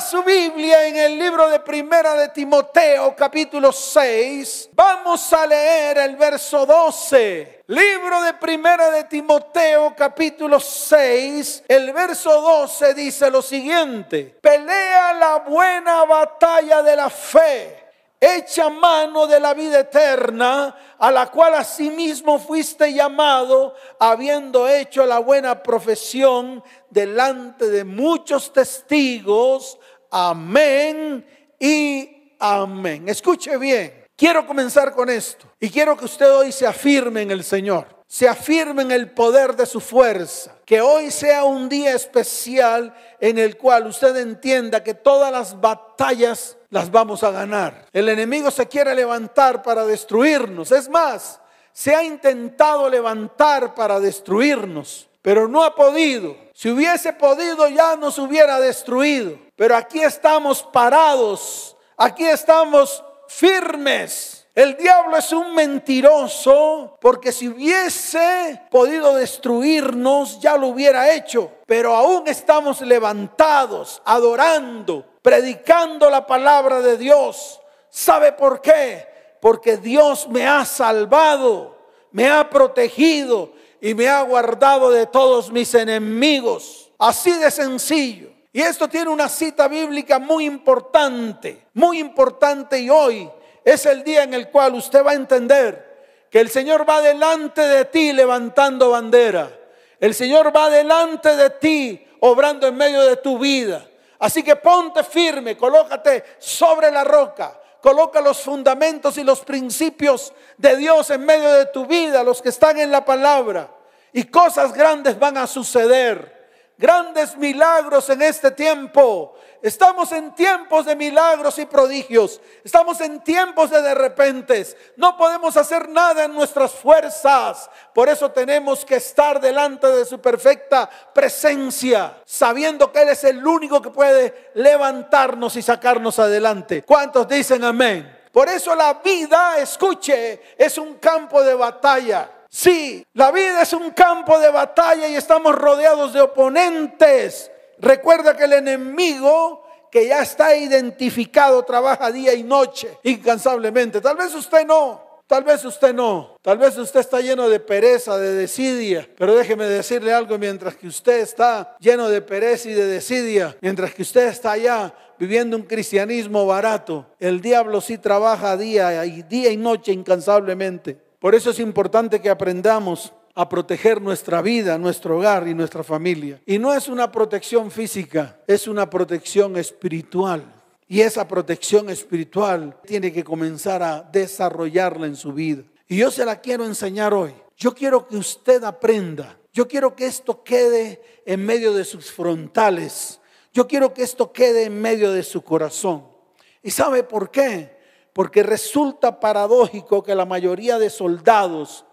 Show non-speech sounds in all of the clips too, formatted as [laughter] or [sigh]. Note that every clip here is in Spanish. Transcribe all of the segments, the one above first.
Su Biblia en el libro de Primera de Timoteo, capítulo 6. Vamos a leer el verso 12. Libro de Primera de Timoteo, capítulo 6. El verso 12 dice lo siguiente. Pelea la buena batalla de la fe echa mano de la vida eterna, a la cual asimismo fuiste llamado, habiendo hecho la buena profesión delante de muchos testigos. Amén y amén. Escuche bien, quiero comenzar con esto y quiero que usted hoy se afirme en el Señor se afirme en el poder de su fuerza. Que hoy sea un día especial en el cual usted entienda que todas las batallas las vamos a ganar. El enemigo se quiere levantar para destruirnos. Es más, se ha intentado levantar para destruirnos, pero no ha podido. Si hubiese podido ya nos hubiera destruido. Pero aquí estamos parados, aquí estamos firmes el diablo es un mentiroso porque si hubiese podido destruirnos ya lo hubiera hecho. Pero aún estamos levantados, adorando, predicando la palabra de Dios. ¿Sabe por qué? Porque Dios me ha salvado, me ha protegido y me ha guardado de todos mis enemigos. Así de sencillo. Y esto tiene una cita bíblica muy importante, muy importante y hoy es el día en el cual usted va a entender que el Señor va delante de ti levantando bandera. El Señor va delante de ti obrando en medio de tu vida. Así que ponte firme, colócate sobre la roca, coloca los fundamentos y los principios de Dios en medio de tu vida, los que están en la palabra. Y cosas grandes van a suceder grandes milagros en este tiempo. Estamos en tiempos de milagros y prodigios. Estamos en tiempos de de repentes. No podemos hacer nada en nuestras fuerzas. Por eso tenemos que estar delante de su perfecta presencia, sabiendo que Él es el único que puede levantarnos y sacarnos adelante. ¿Cuántos dicen amén? Por eso la vida, escuche, es un campo de batalla. Sí, la vida es un campo de batalla y estamos rodeados de oponentes. Recuerda que el enemigo que ya está identificado trabaja día y noche incansablemente. Tal vez usted no, Tal vez usted no, tal vez usted está lleno de pereza, de desidia, pero déjeme decirle algo, mientras que usted está lleno de pereza y de desidia, mientras que usted está allá viviendo un cristianismo barato, el diablo sí trabaja día y día y noche incansablemente. Por eso es importante que aprendamos a proteger nuestra vida, nuestro hogar y nuestra familia. Y no es una protección física, es una protección espiritual. Y esa protección espiritual tiene que comenzar a desarrollarla en su vida. Y yo se la quiero enseñar hoy. Yo quiero que usted aprenda. Yo quiero que esto quede en medio de sus frontales. Yo quiero que esto quede en medio de su corazón. ¿Y sabe por qué? Porque resulta paradójico que la mayoría de soldados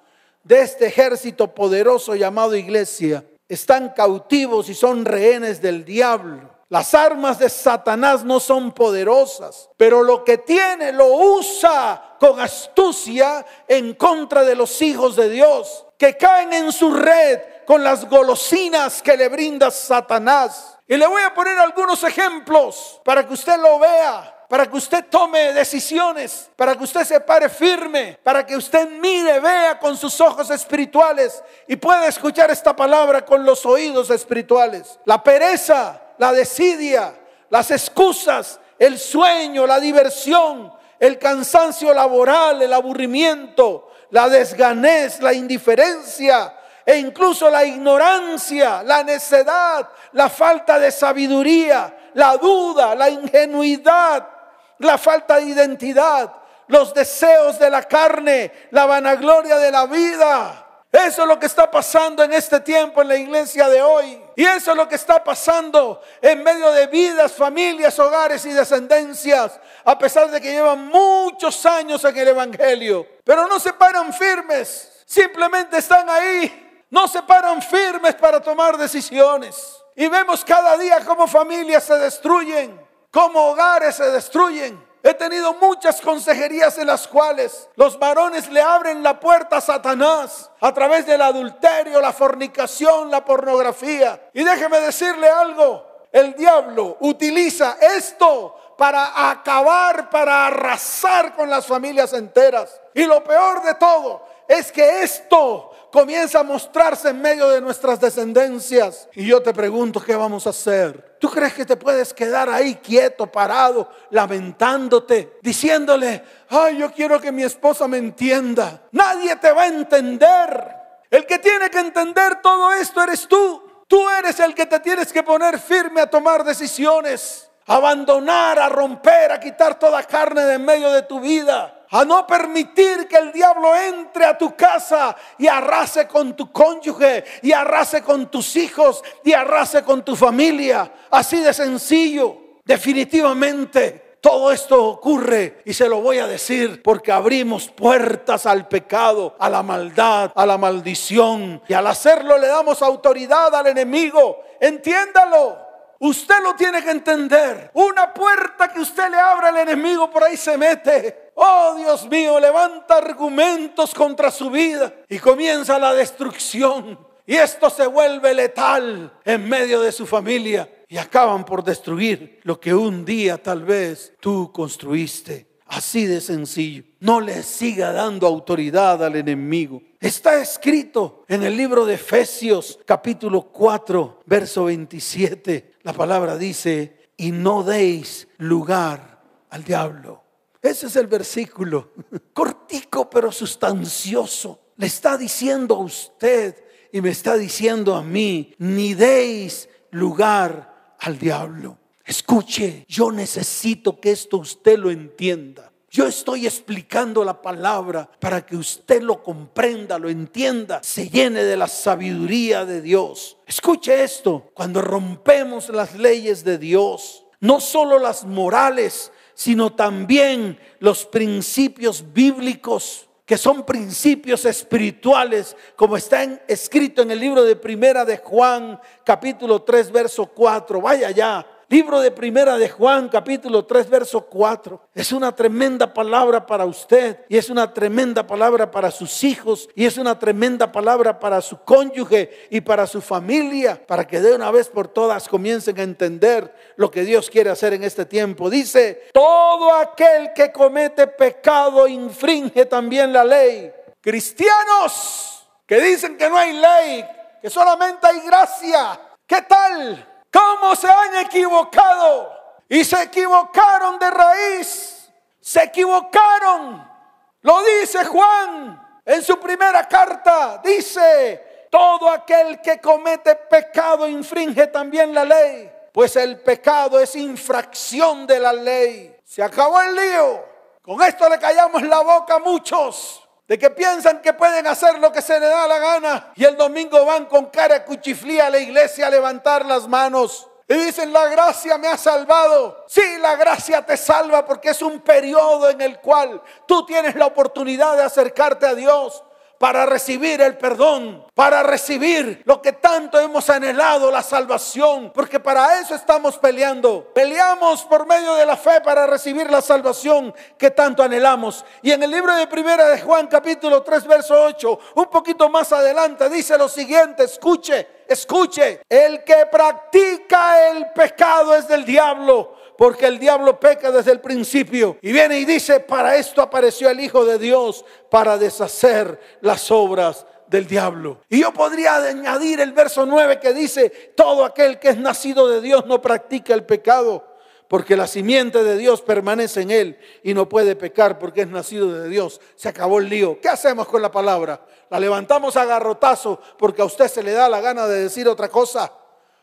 de este ejército poderoso llamado iglesia están cautivos y son rehenes del diablo. Las armas de Satanás no son poderosas, pero lo que tiene lo usa con astucia en contra de los hijos de Dios, que caen en su red con las golosinas que le brinda Satanás. Y le voy a poner algunos ejemplos para que usted lo vea para que usted tome decisiones, para que usted se pare firme, para que usted mire, vea con sus ojos espirituales y pueda escuchar esta palabra con los oídos espirituales. La pereza, la desidia, las excusas, el sueño, la diversión, el cansancio laboral, el aburrimiento, la desganez, la indiferencia, e incluso la ignorancia, la necedad, la falta de sabiduría, la duda, la ingenuidad, la falta de identidad, los deseos de la carne, la vanagloria de la vida. Eso es lo que está pasando en este tiempo en la iglesia de hoy. Y eso es lo que está pasando en medio de vidas, familias, hogares y descendencias, a pesar de que llevan muchos años en el Evangelio. Pero no se paran firmes, simplemente están ahí, no se paran firmes para tomar decisiones. Y vemos cada día cómo familias se destruyen, cómo hogares se destruyen. He tenido muchas consejerías en las cuales los varones le abren la puerta a Satanás a través del adulterio, la fornicación, la pornografía. Y déjeme decirle algo, el diablo utiliza esto para acabar, para arrasar con las familias enteras. Y lo peor de todo es que esto comienza a mostrarse en medio de nuestras descendencias. Y yo te pregunto, ¿qué vamos a hacer? ¿Tú crees que te puedes quedar ahí quieto, parado, lamentándote, diciéndole, ay, yo quiero que mi esposa me entienda? Nadie te va a entender. El que tiene que entender todo esto eres tú. Tú eres el que te tienes que poner firme a tomar decisiones, abandonar, a romper, a quitar toda carne de en medio de tu vida a no permitir que el diablo entre a tu casa y arrase con tu cónyuge, y arrase con tus hijos, y arrase con tu familia. Así de sencillo. Definitivamente todo esto ocurre y se lo voy a decir porque abrimos puertas al pecado, a la maldad, a la maldición. Y al hacerlo le damos autoridad al enemigo. Entiéndalo. Usted lo tiene que entender. Una puerta que usted le abre al enemigo por ahí se mete. Oh Dios mío, levanta argumentos contra su vida y comienza la destrucción. Y esto se vuelve letal en medio de su familia y acaban por destruir lo que un día tal vez tú construiste. Así de sencillo. No le siga dando autoridad al enemigo. Está escrito en el libro de Efesios capítulo 4, verso 27. La palabra dice, y no deis lugar al diablo. Ese es el versículo, cortico pero sustancioso. Le está diciendo a usted y me está diciendo a mí, ni deis lugar al diablo. Escuche, yo necesito que esto usted lo entienda. Yo estoy explicando la palabra para que usted lo comprenda, lo entienda, se llene de la sabiduría de Dios. Escuche esto, cuando rompemos las leyes de Dios, no solo las morales, sino también los principios bíblicos, que son principios espirituales, como está escrito en el libro de Primera de Juan, capítulo 3, verso 4. Vaya ya, Libro de Primera de Juan, capítulo 3, verso 4. Es una tremenda palabra para usted y es una tremenda palabra para sus hijos y es una tremenda palabra para su cónyuge y para su familia, para que de una vez por todas comiencen a entender lo que Dios quiere hacer en este tiempo. Dice, todo aquel que comete pecado infringe también la ley. Cristianos que dicen que no hay ley, que solamente hay gracia. ¿Qué tal? Cómo se han equivocado. Y se equivocaron de raíz. Se equivocaron. Lo dice Juan en su primera carta. Dice, todo aquel que comete pecado infringe también la ley. Pues el pecado es infracción de la ley. Se acabó el lío. Con esto le callamos la boca a muchos de que piensan que pueden hacer lo que se les da la gana y el domingo van con cara cuchiflía a la iglesia a levantar las manos. Y dicen, la gracia me ha salvado. Sí, la gracia te salva porque es un periodo en el cual tú tienes la oportunidad de acercarte a Dios para recibir el perdón, para recibir lo que tanto hemos anhelado, la salvación, porque para eso estamos peleando. Peleamos por medio de la fe para recibir la salvación que tanto anhelamos. Y en el libro de Primera de Juan capítulo 3 verso 8, un poquito más adelante dice lo siguiente, escuche, escuche, el que practica el pecado es del diablo porque el diablo peca desde el principio. Y viene y dice, para esto apareció el Hijo de Dios, para deshacer las obras del diablo. Y yo podría añadir el verso 9 que dice, todo aquel que es nacido de Dios no practica el pecado, porque la simiente de Dios permanece en él y no puede pecar porque es nacido de Dios. Se acabó el lío. ¿Qué hacemos con la palabra? La levantamos a garrotazo porque a usted se le da la gana de decir otra cosa.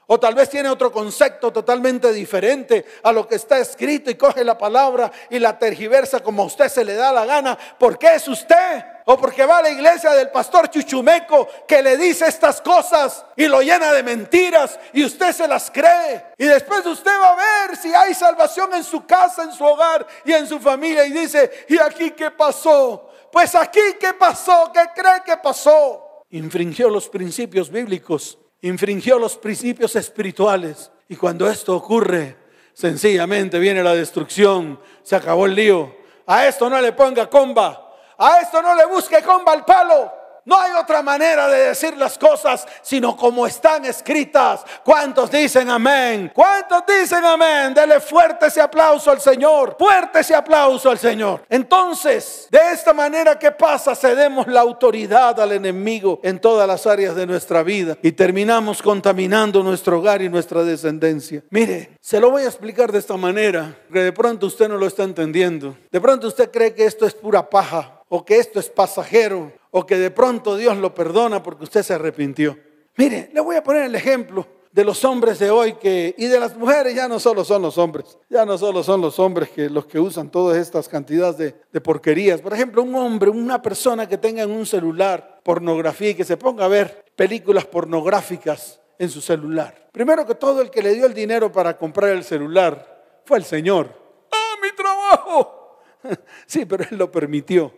O tal vez tiene otro concepto totalmente diferente a lo que está escrito y coge la palabra y la tergiversa como a usted se le da la gana. ¿Por qué es usted? O porque va a la iglesia del pastor Chuchumeco que le dice estas cosas y lo llena de mentiras y usted se las cree. Y después usted va a ver si hay salvación en su casa, en su hogar y en su familia. Y dice, ¿y aquí qué pasó? Pues aquí qué pasó, ¿qué cree que pasó? Infringió los principios bíblicos infringió los principios espirituales. Y cuando esto ocurre, sencillamente viene la destrucción, se acabó el lío. A esto no le ponga comba, a esto no le busque comba al palo. No hay otra manera de decir las cosas sino como están escritas. ¿Cuántos dicen amén? ¿Cuántos dicen amén? Dele fuerte ese aplauso al Señor. Fuerte ese aplauso al Señor. Entonces, de esta manera, ¿qué pasa? Cedemos la autoridad al enemigo en todas las áreas de nuestra vida y terminamos contaminando nuestro hogar y nuestra descendencia. Mire, se lo voy a explicar de esta manera, que de pronto usted no lo está entendiendo. De pronto usted cree que esto es pura paja o que esto es pasajero o que de pronto Dios lo perdona porque usted se arrepintió. Mire, le voy a poner el ejemplo de los hombres de hoy que y de las mujeres ya no solo son los hombres, ya no solo son los hombres que los que usan todas estas cantidades de, porquerías. Por ejemplo, un hombre, una persona que tenga en un celular pornografía y que se ponga a ver películas pornográficas en su celular. Primero que todo, el que le dio el dinero para comprar el celular fue el Señor. ¡Ah, mi trabajo! [laughs] Sí, pero Él lo permitió.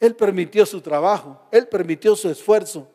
Él permitió su trabajo, Él permitió su esfuerzo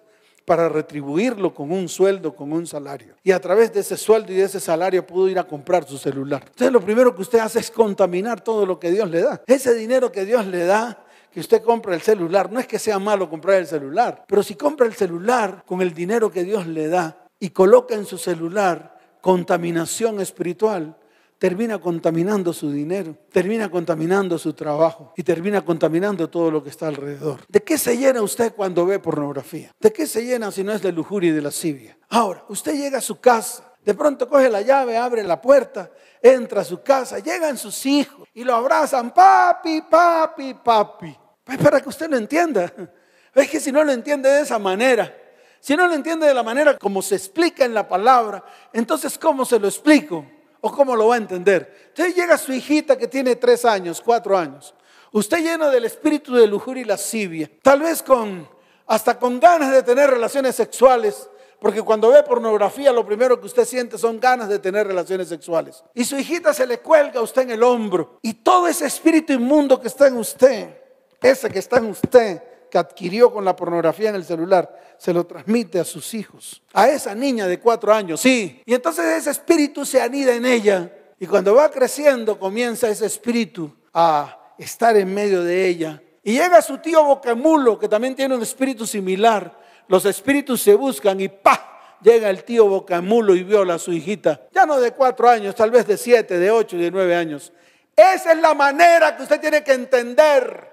para retribuirlo con un sueldo, con un salario. Y a través de ese sueldo y de ese salario pudo ir a comprar su celular. Entonces lo primero que usted hace es contaminar todo lo que Dios le da. Ese dinero que Dios le da, que usted compra el celular, no es que sea malo comprar el celular, pero si compra el celular con el dinero que Dios le da y coloca en su celular contaminación espiritual, termina contaminando su dinero, termina contaminando su trabajo y termina contaminando todo lo que está alrededor. ¿De qué se llena usted cuando ve pornografía? ¿De qué se llena si no es de lujuria y de lascivia? Ahora, usted llega a su casa, de pronto coge la llave, abre la puerta, entra a su casa, llegan sus hijos y lo abrazan, papi, papi, papi. Pues para que usted lo entienda. [laughs] Es que si no lo entiende de esa manera, si no lo entiende de la manera como se explica en la palabra, entonces ¿cómo se lo explico? ¿O cómo lo va a entender? Usted llega a su hijita que tiene tres años, cuatro años. Usted lleno del espíritu de lujuria y lascivia. Tal vez con, hasta con ganas de tener relaciones sexuales. Porque cuando ve pornografía lo primero que usted siente son ganas de tener relaciones sexuales. Y su hijita se le cuelga a usted en el hombro. Y todo ese espíritu inmundo que está en usted, ese que está en usted, que adquirió con la pornografía en el celular, se lo transmite a sus hijos. A esa niña de cuatro años, sí. Y entonces ese espíritu se anida en ella. Y cuando va creciendo, comienza ese espíritu a estar en medio de ella. Y llega su tío Bocamulo, que también tiene un espíritu similar. Los espíritus se buscan y ¡pa! Llega el tío Bocamulo y viola a su hijita. Ya no de cuatro años, tal vez de siete, de ocho de nueve años. Esa es la manera que usted tiene que entender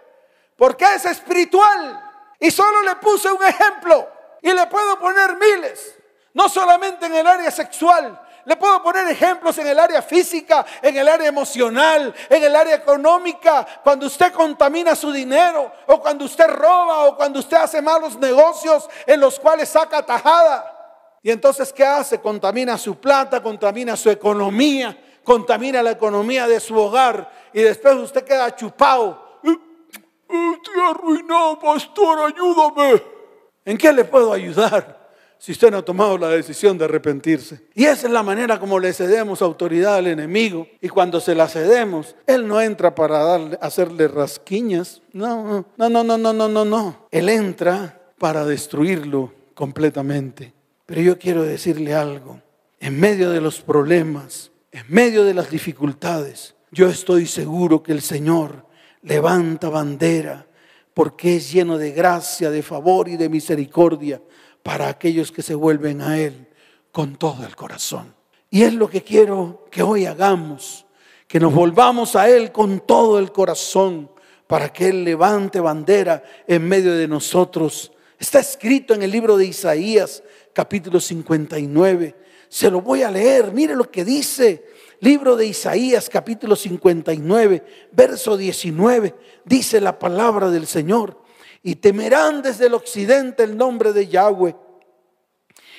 porque es espiritual. Y solo le puse un ejemplo y le puedo poner miles, no solamente en el área sexual, le puedo poner ejemplos en el área física, en el área emocional, en el área económica, cuando usted contamina su dinero, o cuando usted roba, o cuando usted hace malos negocios en los cuales saca tajada. Y entonces, ¿qué hace? Contamina su plata, contamina su economía, contamina la economía de su hogar, y después usted queda chupado Estoy arruinado, pastor, ayúdame. ¿En qué le puedo ayudar? Si usted no ha tomado la decisión de arrepentirse. Y esa es la manera como le cedemos autoridad al enemigo. Y cuando se la cedemos, él no entra para darle, hacerle rasquiñas. No, no, no, no, no, no, no, no. Él entra para destruirlo completamente. Pero yo quiero decirle algo. En medio de los problemas, en medio de las dificultades, yo estoy seguro que el Señor levanta bandera, porque es lleno de gracia, de favor y de misericordia para aquellos que se vuelven a Él con todo el corazón. Y es lo que quiero que hoy hagamos, que nos volvamos a Él con todo el corazón, para que Él levante bandera en medio de nosotros. Está escrito en el libro de Isaías, capítulo 59. Se lo voy a leer, mire lo que dice libro de Isaías capítulo 59, verso 19, dice la palabra del Señor. Y temerán desde el occidente el nombre de Yahweh.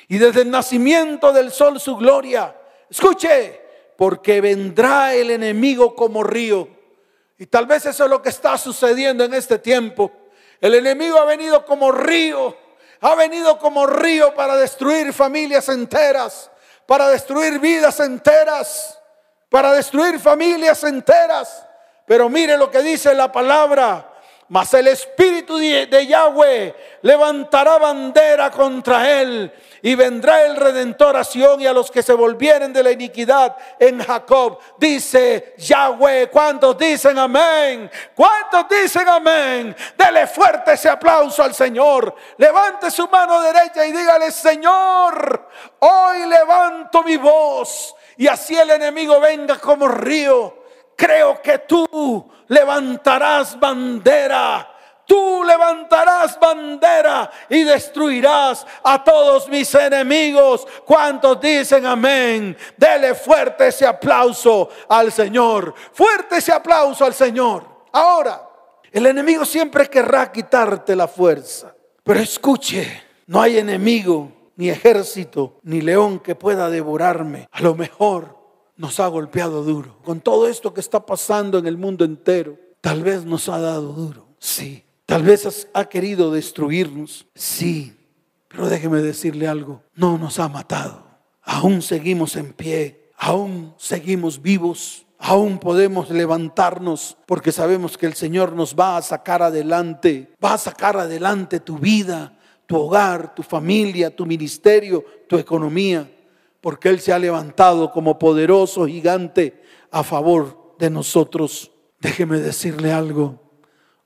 Y desde el nacimiento del sol su gloria. Escuche, porque vendrá el enemigo como río. Y tal vez eso es lo que está sucediendo en este tiempo. El enemigo ha venido como río. Ha venido como río para destruir familias enteras, para destruir vidas enteras para destruir familias enteras. Pero mire lo que dice la palabra. mas el espíritu de Yahweh levantará bandera contra él y vendrá el redentor a Sion y a los que se volvieren de la iniquidad en Jacob. Dice Yahweh, ¿cuántos dicen amén? ¿Cuántos dicen amén? Dele fuerte ese aplauso al Señor. Levante su mano derecha y dígale, Señor, hoy levanto mi voz y así el enemigo venga como río. Creo que tú levantarás bandera Tú levantarás bandera y destruirás a todos mis enemigos. ¿Cuántos dicen amén? Dele fuerte ese aplauso al Señor. Fuerte ese aplauso al Señor. Ahora, el enemigo siempre querrá quitarte la fuerza. Pero escuche, no hay enemigo, ni ejército, ni león que pueda devorarme. A lo mejor nos ha golpeado duro. Con todo esto que está pasando en el mundo entero, tal vez nos ha dado duro. Sí, Tal vez ha querido destruirnos, sí, pero déjeme decirle algo, no nos ha matado. Aún seguimos en pie, aún seguimos vivos, aún podemos levantarnos porque sabemos que el Señor nos va a sacar adelante, va a sacar adelante tu vida, tu hogar, tu familia, tu ministerio, tu economía, porque Él se ha levantado como poderoso gigante a favor de nosotros. Déjeme decirle algo,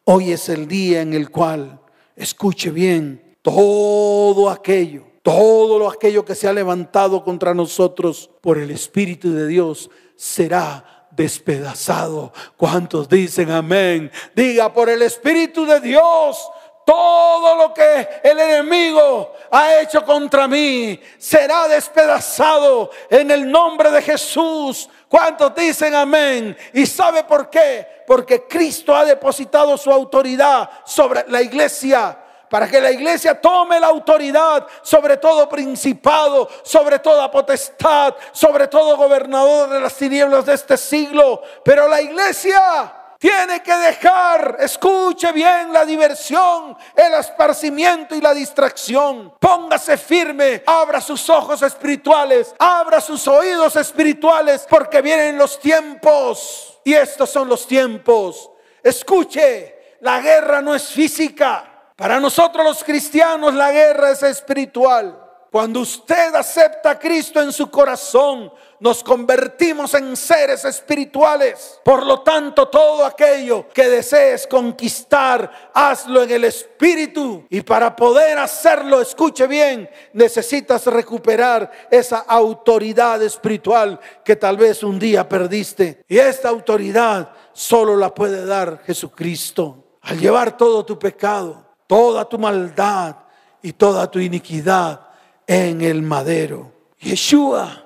Hoy es el día en el cual, escuche bien, todo aquello, todo lo aquello que se ha levantado contra nosotros por el Espíritu de Dios será despedazado. ¿Cuántos dicen amén? Diga, por el Espíritu de Dios todo lo que el enemigo ha hecho contra mí será despedazado en el nombre de Jesús. ¿Cuántos dicen amén? ¿Y sabe por qué? Porque Cristo ha depositado su autoridad sobre la iglesia para que la iglesia tome la autoridad sobre todo principado, sobre toda potestad, sobre todo gobernador de las tinieblas de este siglo. Pero la iglesia tiene que dejar, escuche bien, la diversión, el esparcimiento y la distracción. Póngase firme, abra sus ojos espirituales, abra sus oídos espirituales, porque vienen los tiempos. Y estos son los tiempos. Escuche, la guerra no es física. Para nosotros los cristianos la guerra es espiritual. Cuando usted acepta a Cristo en su corazón, nos convertimos en seres espirituales. Por lo tanto, todo aquello que desees conquistar, hazlo en el espíritu. Y para poder hacerlo, escuche bien, necesitas recuperar esa autoridad espiritual que tal vez un día perdiste. Y esta autoridad solo la puede dar Jesucristo. Al llevar todo tu pecado, toda tu maldad y toda tu iniquidad en el madero. Yeshua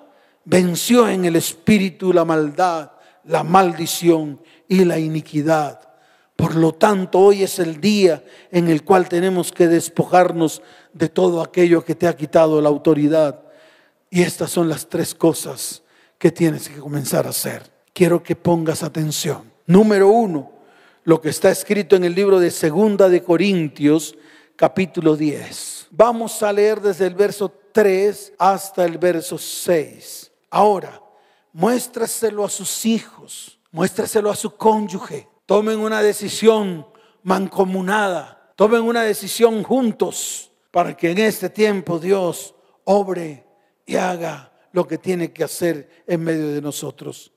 venció en el espíritu la maldad, la maldición y la iniquidad. Por lo tanto, hoy es el día en el cual tenemos que despojarnos de todo aquello que te ha quitado la autoridad. Y estas son las tres cosas que tienes que comenzar a hacer. Quiero que pongas atención. Número uno, lo que está escrito en el libro de Segunda de Corintios, capítulo 10. Vamos a leer desde el verso 3 hasta el verso 6. Ahora, muéstraselo a sus hijos, muéstraselo a su cónyuge. Tomen una decisión mancomunada, tomen una decisión juntos para que en este tiempo Dios obre y haga lo que tiene que hacer en medio de nosotros.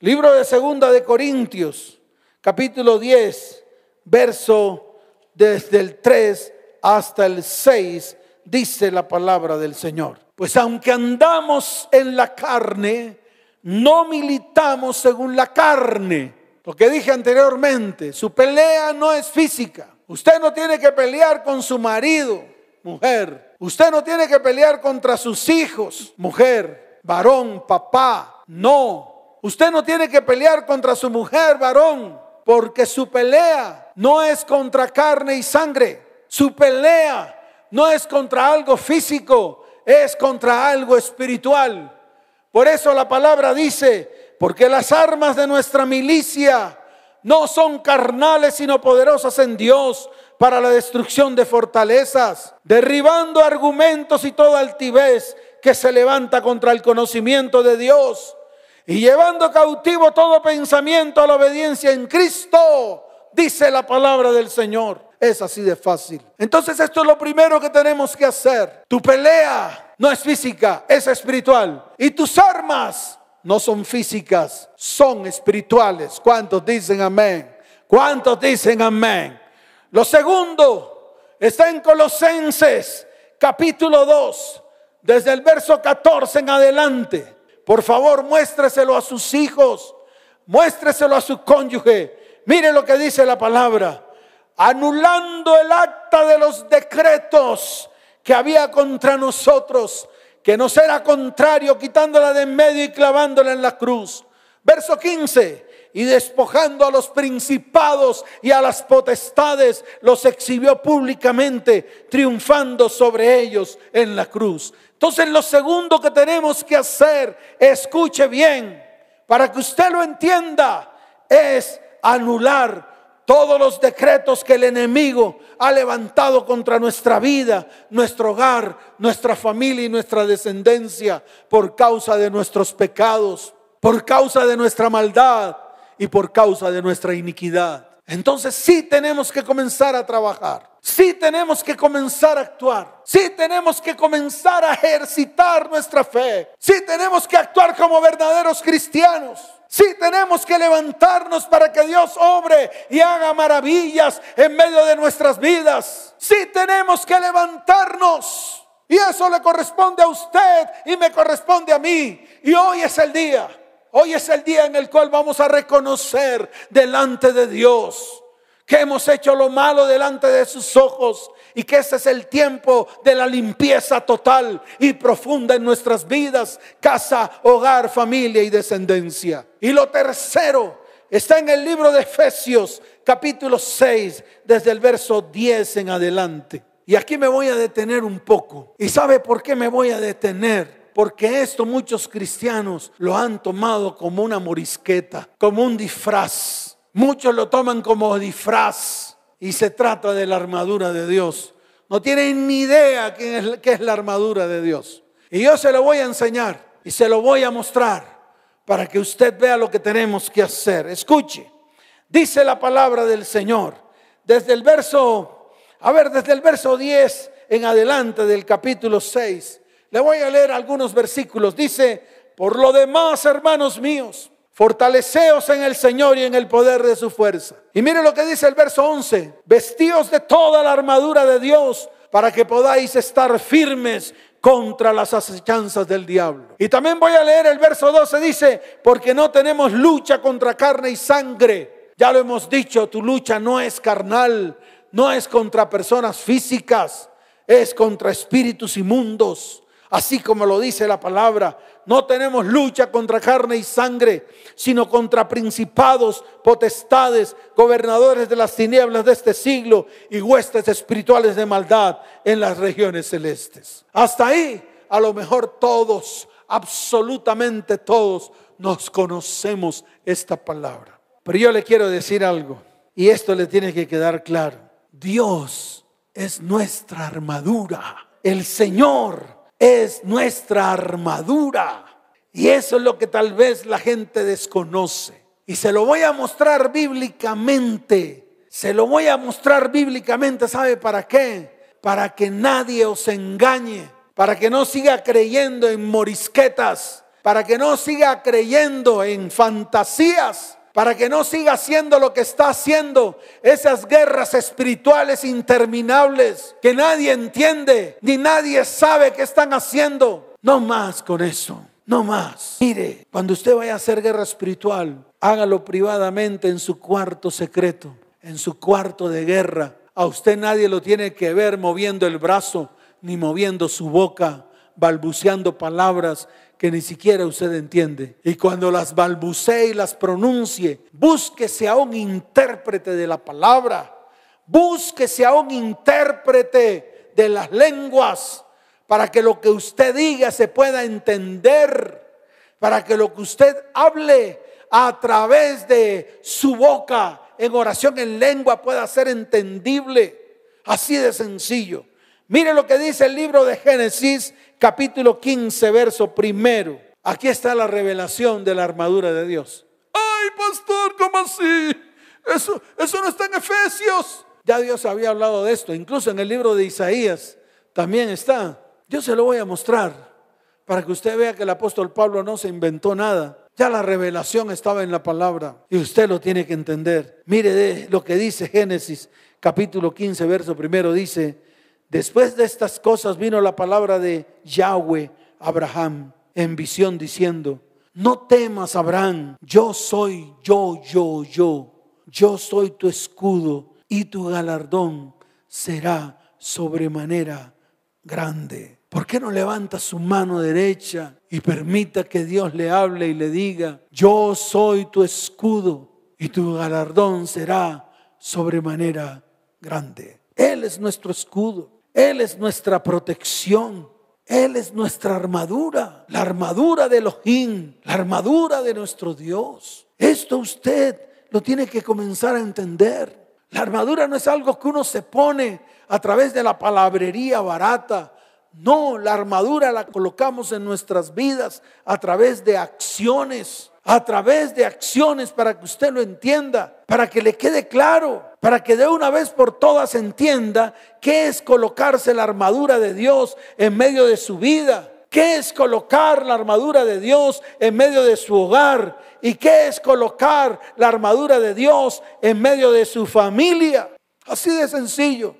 Libro de Segunda de Corintios, capítulo 10, verso desde el 3 hasta el 6 dice la palabra del Señor. Pues aunque andamos en la carne, no militamos según la carne. Lo que dije anteriormente, su pelea no es física. Usted no tiene que pelear con su marido, mujer. Usted no tiene que pelear contra sus hijos, mujer, varón, papá. No. Usted no tiene que pelear contra su mujer, varón, porque su pelea no es contra carne y sangre su pelea no es contra algo físico, es contra algo espiritual. Por eso la palabra dice, porque las armas de nuestra milicia no son carnales, sino poderosas en Dios para la destrucción de fortalezas, derribando argumentos y toda altivez que se levanta contra el conocimiento de Dios y llevando cautivo todo pensamiento a la obediencia en Cristo dice la palabra del Señor. Es así de fácil. Entonces esto es lo primero que tenemos que hacer. Tu pelea no es física, es espiritual. Y tus armas no son físicas, son espirituales. ¿Cuántos dicen amén? ¿Cuántos dicen amén? Lo segundo está en Colosenses capítulo 2, desde el verso 14 en adelante. Por favor, muéstreselo a sus hijos, muéstreselo a su cónyuge. Mire lo que dice la palabra anulando el acta de los decretos que había contra nosotros, que nos era contrario, quitándola de en medio y clavándola en la cruz. Verso 15, y despojando a los principados y a las potestades, los exhibió públicamente, triunfando sobre ellos en la cruz. Entonces lo segundo que tenemos que hacer, escuche bien, para que usted lo entienda, es anular todos los decretos que el enemigo ha levantado contra nuestra vida, nuestro hogar, nuestra familia y nuestra descendencia por causa de nuestros pecados, por causa de nuestra maldad y por causa de nuestra iniquidad. Entonces sí tenemos que comenzar a trabajar. Sí tenemos que comenzar a actuar. Sí tenemos que comenzar a ejercitar nuestra fe. Sí tenemos que actuar como verdaderos cristianos. Sí tenemos que levantarnos para que Dios obre y haga maravillas en medio de nuestras vidas. Sí tenemos que levantarnos. Y eso le corresponde a usted y me corresponde a mí. Y hoy es el día. Hoy es el día en el cual vamos a reconocer delante de Dios que hemos hecho lo malo delante de sus ojos y que ese es el tiempo de la limpieza total y profunda en nuestras vidas, casa, hogar, familia y descendencia. Y lo tercero está en el libro de Efesios capítulo 6, desde el verso 10 en adelante. Y aquí me voy a detener un poco. ¿Y sabe por qué me voy a detener? Porque esto muchos cristianos lo han tomado como una morisqueta, como un disfraz. Muchos lo toman como disfraz y se trata de la armadura de Dios. No tienen ni idea qué es, qué es la armadura de Dios. Y yo se lo voy a enseñar y se lo voy a mostrar para que usted vea lo que tenemos que hacer. Escuche, dice la palabra del Señor desde el verso, a ver, desde el verso 10 en adelante del capítulo 6. Le voy a leer algunos versículos. Dice, por lo demás, hermanos míos, Fortaleceos en el Señor y en el poder de su fuerza. Y mire lo que dice el verso 11. Vestíos de toda la armadura de Dios para que podáis estar firmes contra las acechanzas del diablo. Y también voy a leer el verso 12. Dice, porque no tenemos lucha contra carne y sangre. Ya lo hemos dicho, tu lucha no es carnal, no es contra personas físicas, es contra espíritus inmundos Así como lo dice la palabra, no tenemos lucha contra carne y sangre, sino contra principados, potestades, gobernadores de las tinieblas de este siglo y huestes espirituales de maldad en las regiones celestes. Hasta ahí, a lo mejor todos, absolutamente todos, nos conocemos esta palabra. Pero yo le quiero decir algo, y esto le tiene que quedar claro. Dios es nuestra armadura. El Señor es nuestra armadura. Y eso es lo que tal vez la gente desconoce. Y se lo voy a mostrar bíblicamente. Se lo voy a mostrar bíblicamente. ¿Sabe para qué? Para que nadie os engañe. Para que no siga creyendo en morisquetas. Para que no siga creyendo en fantasías para que no siga haciendo lo que está haciendo, esas guerras espirituales interminables que nadie entiende ni nadie sabe qué están haciendo. No más con eso, no más. Mire, cuando usted vaya a hacer guerra espiritual, hágalo privadamente en su cuarto secreto, en su cuarto de guerra. A usted nadie lo tiene que ver moviendo el brazo ni moviendo su boca, balbuceando palabras que ni siquiera usted entiende. Y cuando las balbucee y las pronuncie, búsquese a un intérprete de la palabra, búsquese a un intérprete de las lenguas para que lo que usted diga se pueda entender, para que lo que usted hable a través de su boca en oración en lengua pueda ser entendible. Así de sencillo. Mire lo que dice el libro de Génesis capítulo 15, verso primero. Aquí está la revelación de la armadura de Dios. Ay, pastor, ¿cómo así? Eso, eso no está en Efesios. Ya Dios había hablado de esto, incluso en el libro de Isaías también está. Yo se lo voy a mostrar para que usted vea que el apóstol Pablo no se inventó nada. Ya la revelación estaba en la palabra y usted lo tiene que entender. Mire de lo que dice Génesis capítulo 15, verso primero, dice, después de estas cosas vino la palabra de Yahweh Abraham en visión diciendo, no temas Abraham, yo soy yo, yo, yo, yo soy tu escudo y tu galardón será sobremanera grande. ¿Por qué no levanta su mano derecha y permita que Dios le hable y le diga, yo soy tu escudo y tu galardón será sobremanera grande. Él es nuestro escudo, Él es nuestra protección, Él es nuestra armadura, la armadura de Elohim, la armadura de nuestro Dios. Esto usted lo tiene que comenzar a entender. La armadura no es algo que uno se pone a través de la palabrería barata. No, la armadura la colocamos en nuestras vidas a través de acciones, a través de acciones para que usted lo entienda, para que le quede claro, para que de una vez por todas entienda qué es colocarse la armadura de Dios en medio de su vida. ¿Qué es colocar la armadura de Dios en medio de su hogar? ¿Y qué es colocar la armadura de Dios en medio de su familia? Así de sencillo.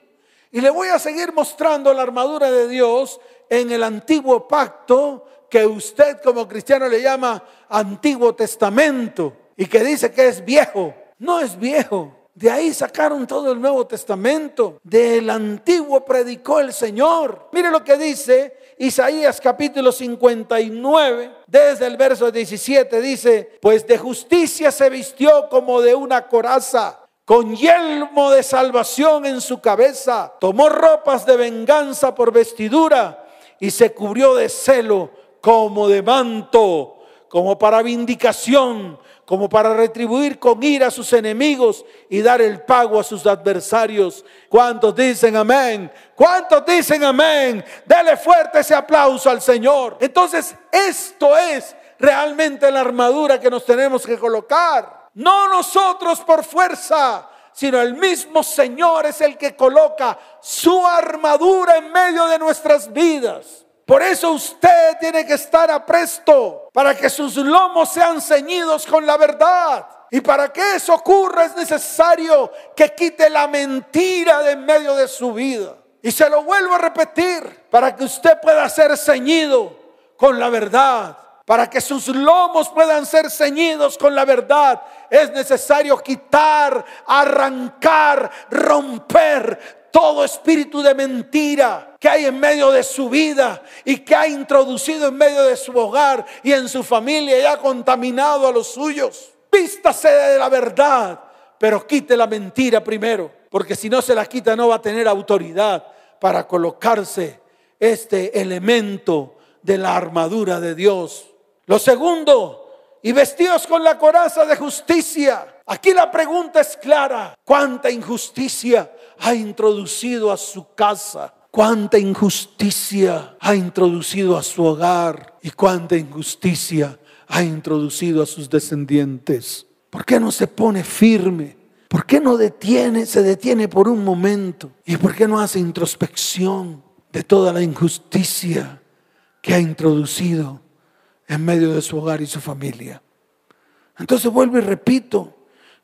Y le voy a seguir mostrando la armadura de Dios en el antiguo pacto que usted como cristiano le llama Antiguo Testamento y que dice que es viejo. No es viejo. De ahí sacaron todo el Nuevo Testamento. Del antiguo predicó el Señor. Mire lo que dice Isaías capítulo 59, desde el verso 17, dice, pues de justicia se vistió como de una coraza, con yelmo de salvación en su cabeza, tomó ropas de venganza por vestidura y se cubrió de celo como de manto, como para vindicación como para retribuir con ira a sus enemigos y dar el pago a sus adversarios. ¿Cuántos dicen amén? ¿Cuántos dicen amén? Dele fuerte ese aplauso al Señor. Entonces, esto es realmente la armadura que nos tenemos que colocar. No nosotros por fuerza, sino el mismo Señor es el que coloca su armadura en medio de nuestras vidas. Por eso usted tiene que estar apresto para que sus lomos sean ceñidos con la verdad. Y para que eso ocurra es necesario que quite la mentira de en medio de su vida. Y se lo vuelvo a repetir, para que usted pueda ser ceñido con la verdad, para que sus lomos puedan ser ceñidos con la verdad, es necesario quitar, arrancar, romper todo espíritu de mentira que hay en medio de su vida y que ha introducido en medio de su hogar y en su familia y ha contaminado a los suyos. Vístase de la verdad, pero quite la mentira primero, porque si no se la quita no va a tener autoridad para colocarse este elemento de la armadura de Dios. Lo segundo, y vestidos con la coraza de justicia. Aquí la pregunta es clara, ¿cuánta injusticia ha introducido a su casa, cuánta injusticia ha introducido a su hogar y cuánta injusticia ha introducido a sus descendientes. ¿Por qué no se pone firme? ¿Por qué no detiene, se detiene por un momento? ¿Y por qué no hace introspección de toda la injusticia que ha introducido en medio de su hogar y su familia? Entonces vuelvo y repito,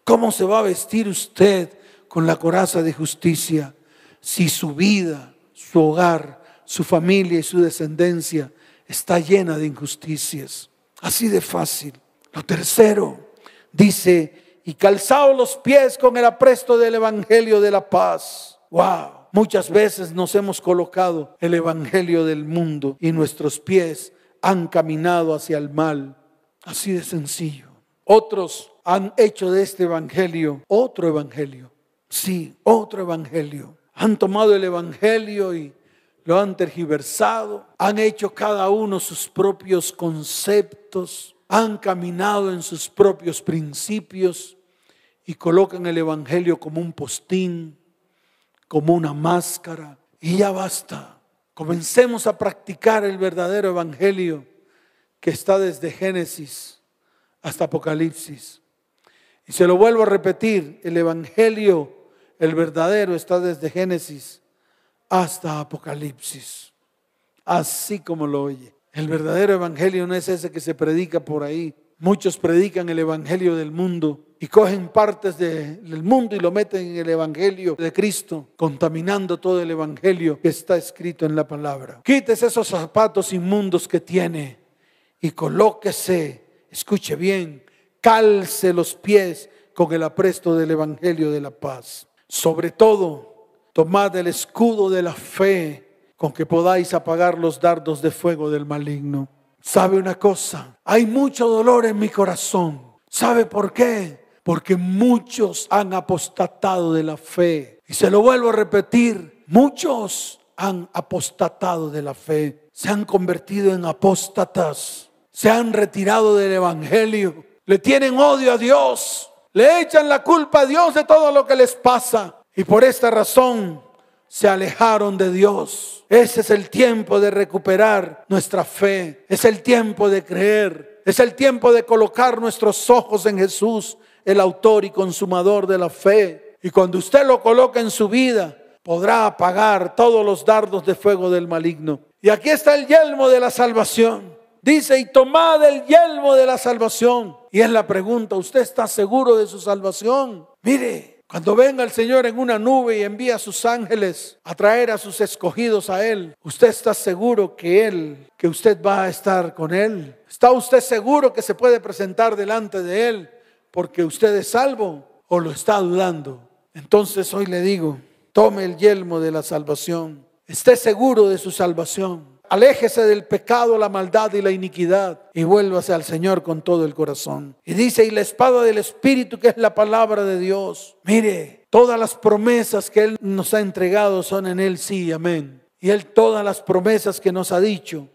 ¿cómo se va a vestir usted con la coraza de justicia si su vida, su hogar, su familia y su descendencia está llena de injusticias. Así de fácil. Lo tercero, dice, y calzados los pies con el apresto del Evangelio de la paz. Wow. Muchas veces nos hemos colocado el Evangelio del mundo y nuestros pies han caminado hacia el mal. Así de sencillo. Otros han hecho de este Evangelio otro Evangelio. Sí, otro evangelio. Han tomado el evangelio y lo han tergiversado, han hecho cada uno sus propios conceptos, han caminado en sus propios principios y colocan el evangelio como un postín, como una máscara y ya basta. Comencemos a practicar el verdadero evangelio que está desde Génesis hasta Apocalipsis. Y se lo vuelvo a repetir, el Evangelio, el verdadero, está desde Génesis hasta Apocalipsis. Así como lo oye. El verdadero Evangelio no es ese que se predica por ahí. Muchos predican el Evangelio del mundo y cogen partes del mundo y lo meten en el Evangelio de Cristo, contaminando todo el Evangelio que está escrito en la palabra. Quítese esos zapatos inmundos que tiene y colóquese, escuche bien, calce los pies con el apresto del Evangelio de la paz. Sobre todo, tomad el escudo de la fe con que podáis apagar los dardos de fuego del maligno. ¿Sabe una cosa? Hay mucho dolor en mi corazón. ¿Sabe por qué? porque muchos han apostatado de la fe. Y se lo vuelvo a repetir, muchos han apostatado de la fe, se han convertido en apóstatas, se han retirado del Evangelio, le tienen odio a Dios, le echan la culpa a Dios de todo lo que les pasa. Y por esta razón se alejaron de Dios. Ese es el tiempo de recuperar nuestra fe. Es el tiempo de creer. Es el tiempo de colocar nuestros ojos en Jesús el autor y consumador de la fe. Y cuando usted lo coloca en su vida, podrá apagar todos los dardos de fuego del maligno. Y aquí está el yelmo de la salvación. Dice, y tomad el yelmo de la salvación. Y es la pregunta, ¿usted está seguro de su salvación? Mire, cuando venga el Señor en una nube y envía a sus ángeles a traer a sus escogidos a Él, ¿usted está seguro que Él, que usted va a estar con Él? ¿Está usted seguro que se puede presentar delante de Él? porque usted es salvo o lo está dudando. Entonces hoy le digo, tome el yelmo de la salvación, esté seguro de su salvación, aléjese del pecado, la maldad y la iniquidad y vuélvase al Señor con todo el corazón. Y dice, y la espada del Espíritu que es la palabra de Dios. Mire, todas las promesas que Él nos ha entregado son en Él sí, amén. Y Él todas las promesas que nos ha dicho,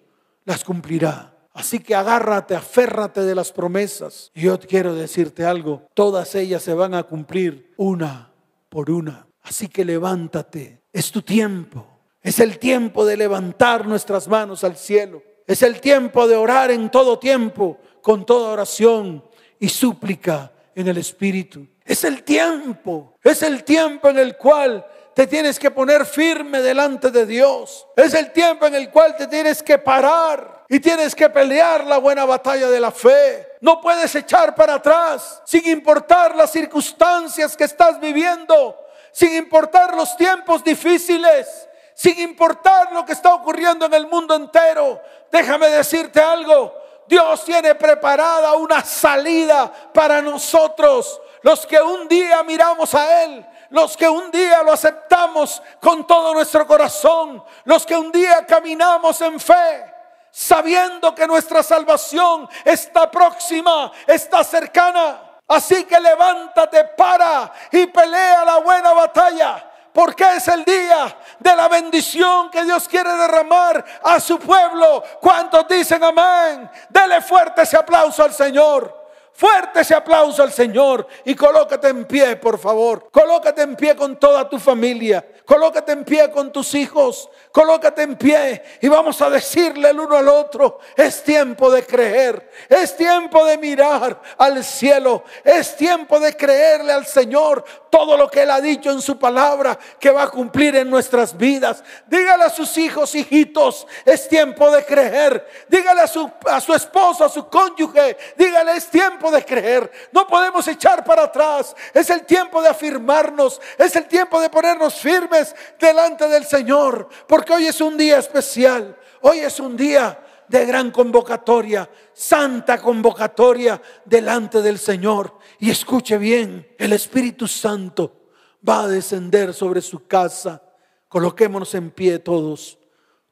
las cumplirá. Así que agárrate, aférrate de las promesas. Y yo quiero decirte algo, todas ellas se van a cumplir una por una. Así que levántate, es tu tiempo. Es el tiempo de levantar nuestras manos al cielo. Es el tiempo de orar en todo tiempo, con toda oración y súplica en el Espíritu. Es el tiempo, es el tiempo en el cual te tienes que poner firme delante de Dios. Es el tiempo en el cual te tienes que parar y tienes que pelear la buena batalla de la fe. No puedes echar para atrás sin importar las circunstancias que estás viviendo, sin importar los tiempos difíciles, sin importar lo que está ocurriendo en el mundo entero. Déjame decirte algo. Dios tiene preparada una salida para nosotros, los que un día miramos a Él los que un día lo aceptamos con todo nuestro corazón, los que un día caminamos en fe, sabiendo que nuestra salvación está próxima, está cercana. Así que levántate, para y pelea la buena batalla porque es el día de la bendición que Dios quiere derramar a su pueblo. ¿Cuántos dicen amén? Dele fuerte ese aplauso al Señor. Fuerte ese aplauso al Señor y colócate en pie, por favor. Colócate en pie con toda tu familia. Colócate en pie con tus hijos. Colócate en pie y vamos a decirle el uno al otro, es tiempo de creer, es tiempo de mirar al cielo, es tiempo de creerle al Señor todo lo que Él ha dicho en su palabra que va a cumplir en nuestras vidas. Dígale a sus hijos, hijitos, es tiempo de creer. Dígale a su, a su esposo, a su cónyuge, dígale, es tiempo de creer. No podemos echar para atrás, es el tiempo de afirmarnos, es el tiempo de ponernos firmes delante del Señor. Porque hoy es un día especial, hoy es un día de gran convocatoria, santa convocatoria delante del Señor. Y escuche bien, el Espíritu Santo va a descender sobre su casa. Coloquémonos en pie todos,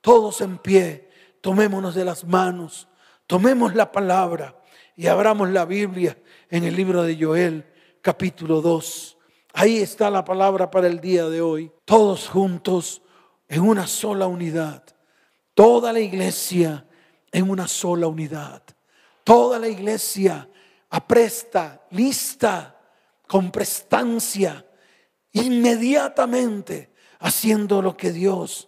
todos en pie, tomémonos de las manos, tomemos la palabra y abramos la Biblia en el libro de Joel, capítulo 2. Ahí está la palabra para el día de hoy. Todos juntos en una sola unidad. Toda la iglesia en una sola unidad. Toda la iglesia apresta, lista, con prestancia, inmediatamente haciendo lo que Dios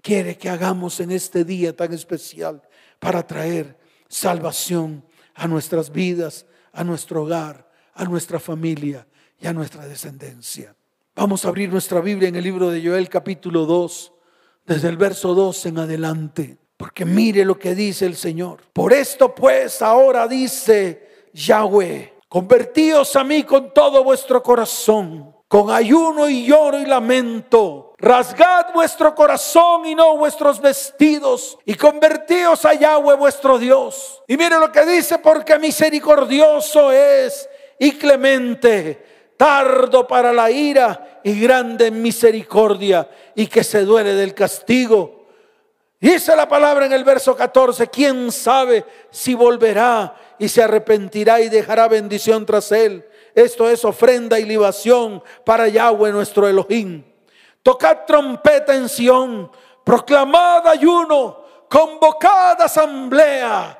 quiere que hagamos en este día tan especial para traer salvación a nuestras vidas, a nuestro hogar, a nuestra familia y a nuestra descendencia. Vamos a abrir nuestra Biblia en el libro de Joel capítulo 2, desde el verso 2 en adelante, porque mire lo que dice el Señor. Por esto pues ahora dice Yahweh, convertíos a mí con todo vuestro corazón, con ayuno y lloro y lamento. Rasgad vuestro corazón y no vuestros vestidos y convertíos a Yahweh vuestro Dios. Y mire lo que dice, porque misericordioso es y clemente, tardo para la ira y grande en misericordia y que se duele del castigo. Dice la palabra en el verso 14, ¿quién sabe si volverá y se arrepentirá y dejará bendición tras él? Esto es ofrenda y libación para Yahweh nuestro Elohim. Tocad trompeta en Sión, proclamad ayuno, convocad asamblea.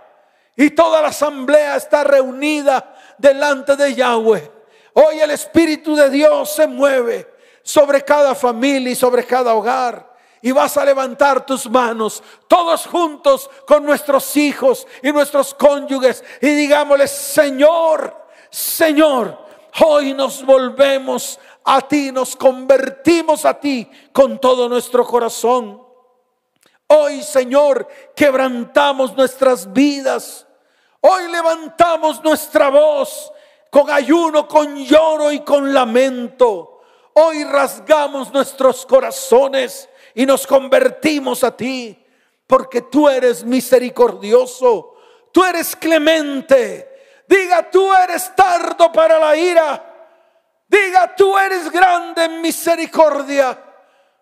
Y toda la asamblea está reunida delante de Yahweh. Hoy el Espíritu de Dios se mueve sobre cada familia y sobre cada hogar. Y vas a levantar tus manos todos juntos con nuestros hijos y nuestros cónyuges y digámosles, Señor, Señor, hoy nos volvemos a ti, nos convertimos a ti con todo nuestro corazón. Hoy, Señor, quebrantamos nuestras vidas Hoy levantamos nuestra voz con ayuno, con lloro y con lamento. Hoy rasgamos nuestros corazones y nos convertimos a ti, porque tú eres misericordioso, tú eres clemente. Diga, tú eres tardo para la ira. Diga, tú eres grande en misericordia.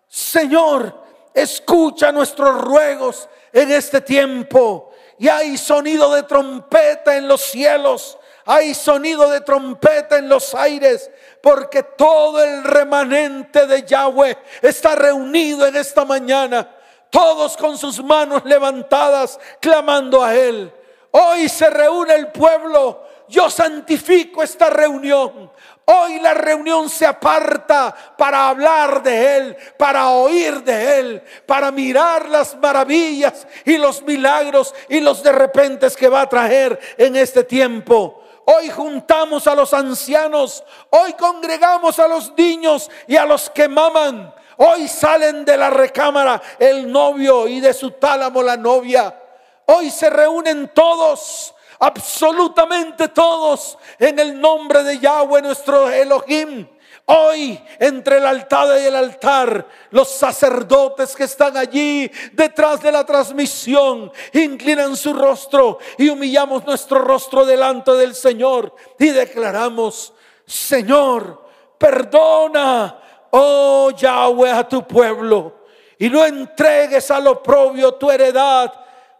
Señor, escucha nuestros ruegos en este tiempo y hay sonido de trompeta en los cielos, hay sonido de trompeta en los aires, porque todo el remanente de Yahweh está reunido en esta mañana, todos con sus manos levantadas, clamando a Él. Hoy se reúne el pueblo, yo santifico esta reunión. Hoy la reunión se aparta para hablar de Él, para oír de Él, para mirar las maravillas y los milagros y los de repente que va a traer en este tiempo. Hoy juntamos a los ancianos, hoy congregamos a los niños y a los que maman. Hoy salen de la recámara el novio y de su tálamo la novia. Hoy se reúnen todos absolutamente todos en el nombre de Yahweh nuestro Elohim. Hoy entre el altar y el altar, los sacerdotes que están allí detrás de la transmisión inclinan su rostro y humillamos nuestro rostro delante del Señor y declaramos, Señor, perdona, oh Yahweh, a tu pueblo y no entregues al oprobio tu heredad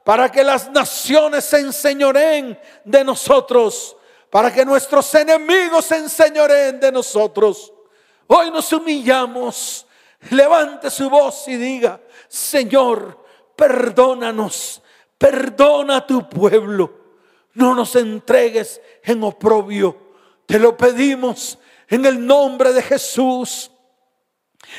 para que las naciones se enseñoreen de nosotros, para que nuestros enemigos se enseñoreen de nosotros. Hoy nos humillamos. Levante su voz y diga, Señor, perdónanos, perdona a tu pueblo. No nos entregues en oprobio. Te lo pedimos en el nombre de Jesús,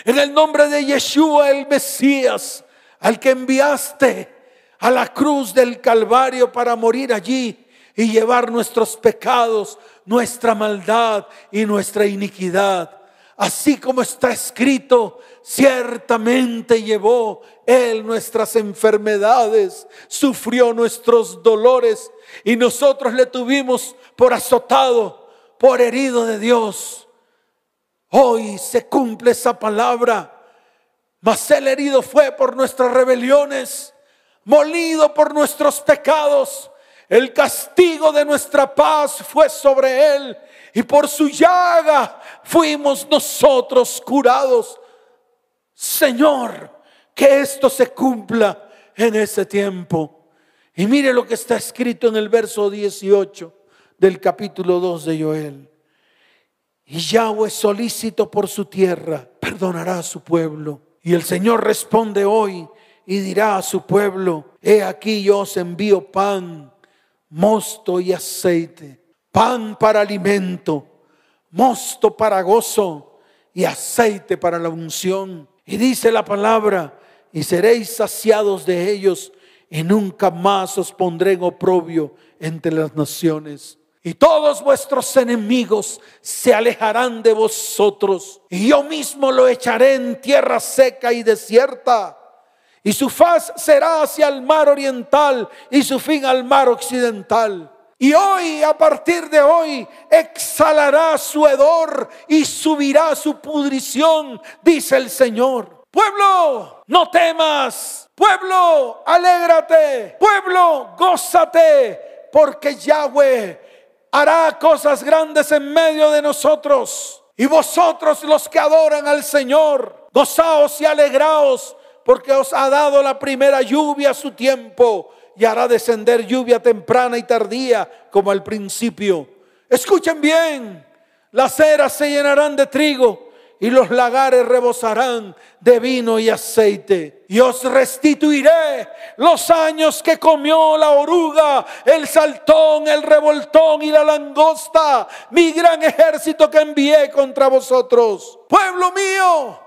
en el nombre de Yeshua el Mesías, al que enviaste a la cruz del Calvario para morir allí y llevar nuestros pecados, nuestra maldad y nuestra iniquidad. Así como está escrito, ciertamente llevó Él nuestras enfermedades, sufrió nuestros dolores y nosotros le tuvimos por azotado, por herido de Dios. Hoy se cumple esa palabra, mas el herido fue por nuestras rebeliones molido por nuestros pecados. El castigo de nuestra paz fue sobre él y por su llaga fuimos nosotros curados. Señor, que esto se cumpla en ese tiempo. Y mire lo que está escrito en el verso 18 del capítulo 2 de Joel. Y Yahweh solícito por su tierra, perdonará a su pueblo. Y el Señor responde hoy, y dirá a su pueblo, he aquí yo os envío pan, mosto y aceite, pan para alimento, mosto para gozo y aceite para la unción. Y dice la palabra, y seréis saciados de ellos, y nunca más os pondré en oprobio entre las naciones. y todos vuestros enemigos se alejarán de vosotros. Y yo mismo lo echaré en tierra seca y desierta. Y su faz será hacia el mar oriental y su fin al mar occidental. Y hoy, a partir de hoy, exhalará su hedor y subirá su pudrición, dice el Señor. Pueblo, no temas. Pueblo, alégrate. Pueblo, gózate, porque Yahweh hará cosas grandes en medio de nosotros. Y vosotros los que adoran al Señor, gozaos y alegraos, porque os ha dado la primera lluvia a su tiempo y hará descender lluvia temprana y tardía como al principio. Escuchen bien, las eras se llenarán de trigo y los lagares rebosarán de vino y aceite. Y os restituiré los años que comió la oruga, el saltón, el revoltón y la langosta, mi gran ejército que envié contra vosotros. Pueblo mío,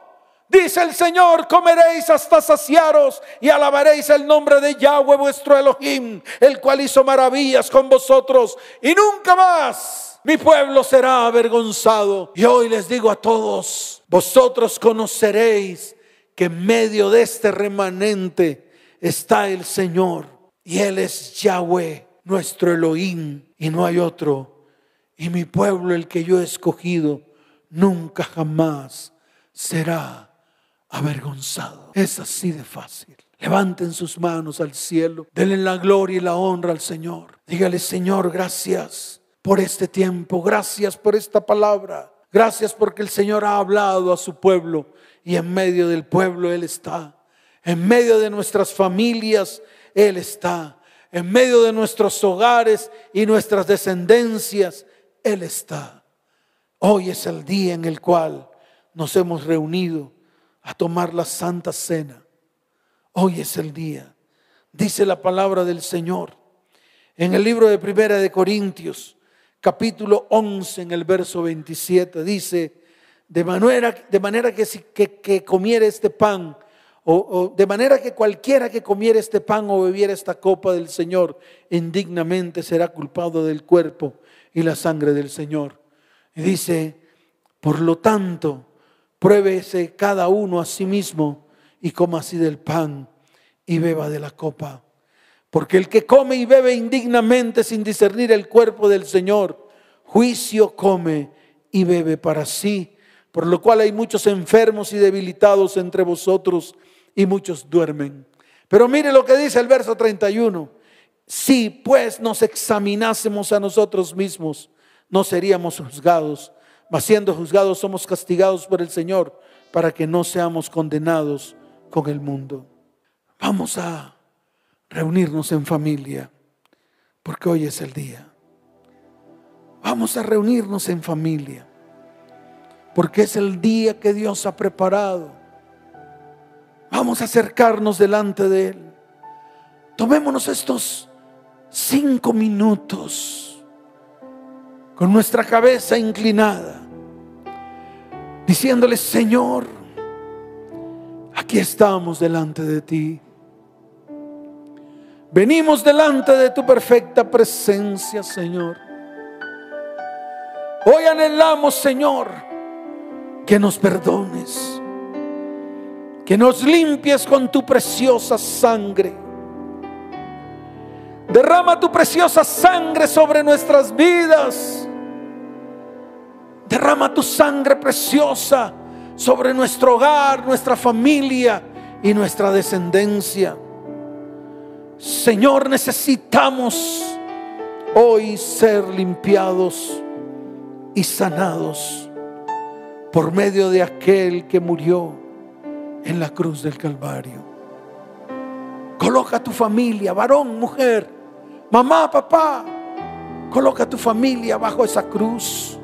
dice el Señor, comeréis hasta saciaros y alabaréis el nombre de Yahweh vuestro Elohim, el cual hizo maravillas con vosotros y nunca más mi pueblo será avergonzado. Y hoy les digo a todos, vosotros conoceréis que en medio de este remanente está el Señor. Y Él es Yahweh, nuestro Elohim, y no hay otro. Y mi pueblo, el que yo he escogido, nunca jamás será avergonzado. Es así de fácil. Levanten sus manos al cielo, denle la gloria y la honra al Señor. Dígale, Señor, gracias por este tiempo. Gracias por esta palabra. Gracias porque el Señor ha hablado a su pueblo y en medio del pueblo Él está. En medio de nuestras familias Él está. En medio de nuestros hogares y nuestras descendencias Él está. Hoy es el día en el cual nos hemos reunido a tomar la santa cena. Hoy es el día. Dice la palabra del Señor en el libro de Primera de Corintios capítulo 11 en el verso 27 dice, de manera, de manera que, si, que, que comiera este pan, o, de manera que cualquiera que comiera este pan o bebiera esta copa del Señor, indignamente será culpado del cuerpo y la sangre del Señor. Y dice, por lo tanto, pruébese cada uno a sí mismo y coma así del pan y beba de la copa. Porque el que come y bebe indignamente sin discernir el cuerpo del Señor, juicio come y bebe para sí, por lo cual hay muchos enfermos y debilitados entre vosotros y muchos duermen. Pero mire lo que dice el verso 31. Si pues nos examinásemos a nosotros mismos, no seríamos juzgados, mas siendo juzgados somos castigados por el Señor para que no seamos condenados con el mundo. Vamos a reunirnos en familia, porque hoy es el día. Vamos a reunirnos en familia, porque es el día que Dios ha preparado. Vamos a acercarnos delante de Él. Tomémonos estos cinco minutos con nuestra cabeza inclinada, diciéndole, Señor, aquí estamos delante de ti. Venimos delante de tu perfecta presencia, Señor. Hoy anhelamos, Señor, que nos perdones, que nos limpies con tu preciosa sangre. Derrama tu preciosa sangre sobre nuestras vidas. Derrama tu sangre preciosa sobre nuestro hogar, nuestra familia y nuestra descendencia. Señor, necesitamos hoy ser limpiados y sanados por medio de aquel que murió en la cruz del Calvario. Coloca tu familia, varón, mujer, mamá, papá. Coloca tu familia bajo esa cruz.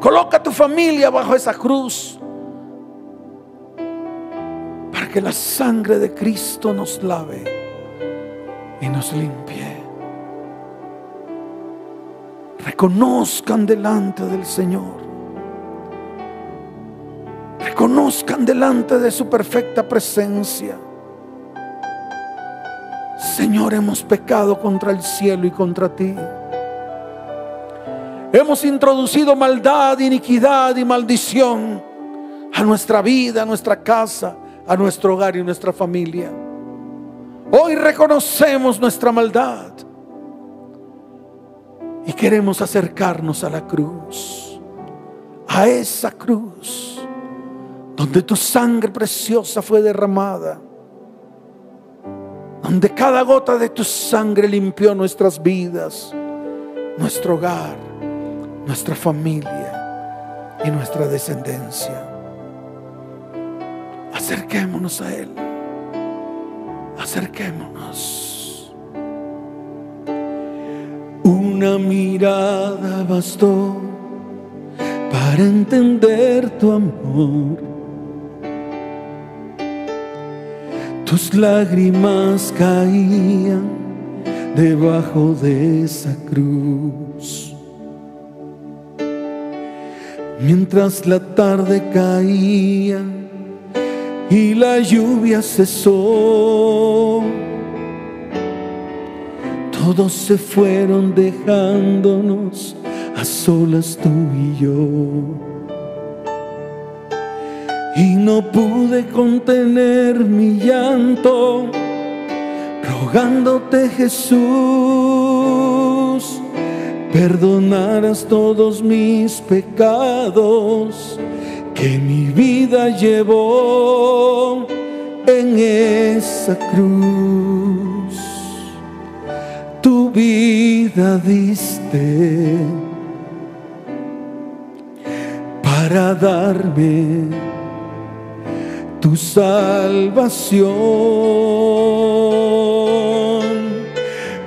Coloca tu familia bajo esa cruz que la sangre de Cristo nos lave y nos limpie. Reconozcan delante del Señor. Reconozcan delante de su perfecta presencia. Señor, hemos pecado contra el cielo y contra ti. Hemos introducido maldad, iniquidad y maldición a nuestra vida, a nuestra casa, a nuestro hogar y nuestra familia. Hoy reconocemos nuestra maldad y queremos acercarnos a la cruz, a esa cruz donde tu sangre preciosa fue derramada, donde cada gota de tu sangre limpió nuestras vidas, nuestro hogar, nuestra familia y nuestra descendencia. Acerquémonos a Él. Acerquémonos. Una mirada bastó para entender tu amor. Tus lágrimas caían debajo de esa cruz. Mientras la tarde caía y la lluvia cesó. Todos se fueron dejándonos a solas tú y yo. Y no pude contener mi llanto, rogándote Jesús, perdonaras todos mis pecados que mi vida llevó en esa cruz. Tu vida diste para darme tu salvación.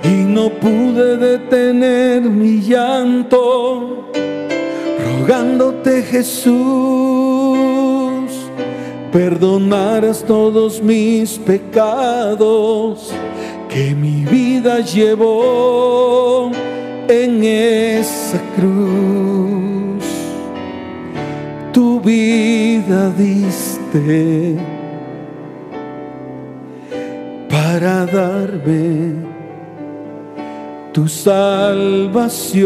Y no pude detener mi llanto, rogándote Jesús perdonaras todos mis pecados que mi vida llevó en esa cruz. Tu vida diste para darme tu salvación.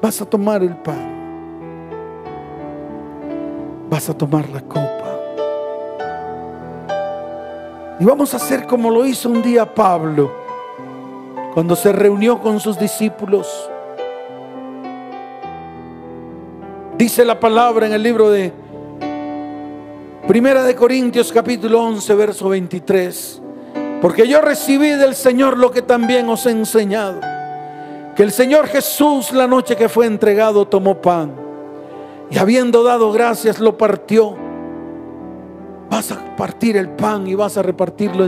Vas a tomar el pan vas a tomar la copa. Y vamos a hacer como lo hizo un día Pablo, cuando se reunió con sus discípulos. Dice la palabra en el libro de Primera de Corintios capítulo 11, verso 23. Porque yo recibí del Señor lo que también os he enseñado. Que el Señor Jesús la noche que fue entregado tomó pan y habiendo dado gracias, lo partió. Vas a partir el pan y vas a repartirlo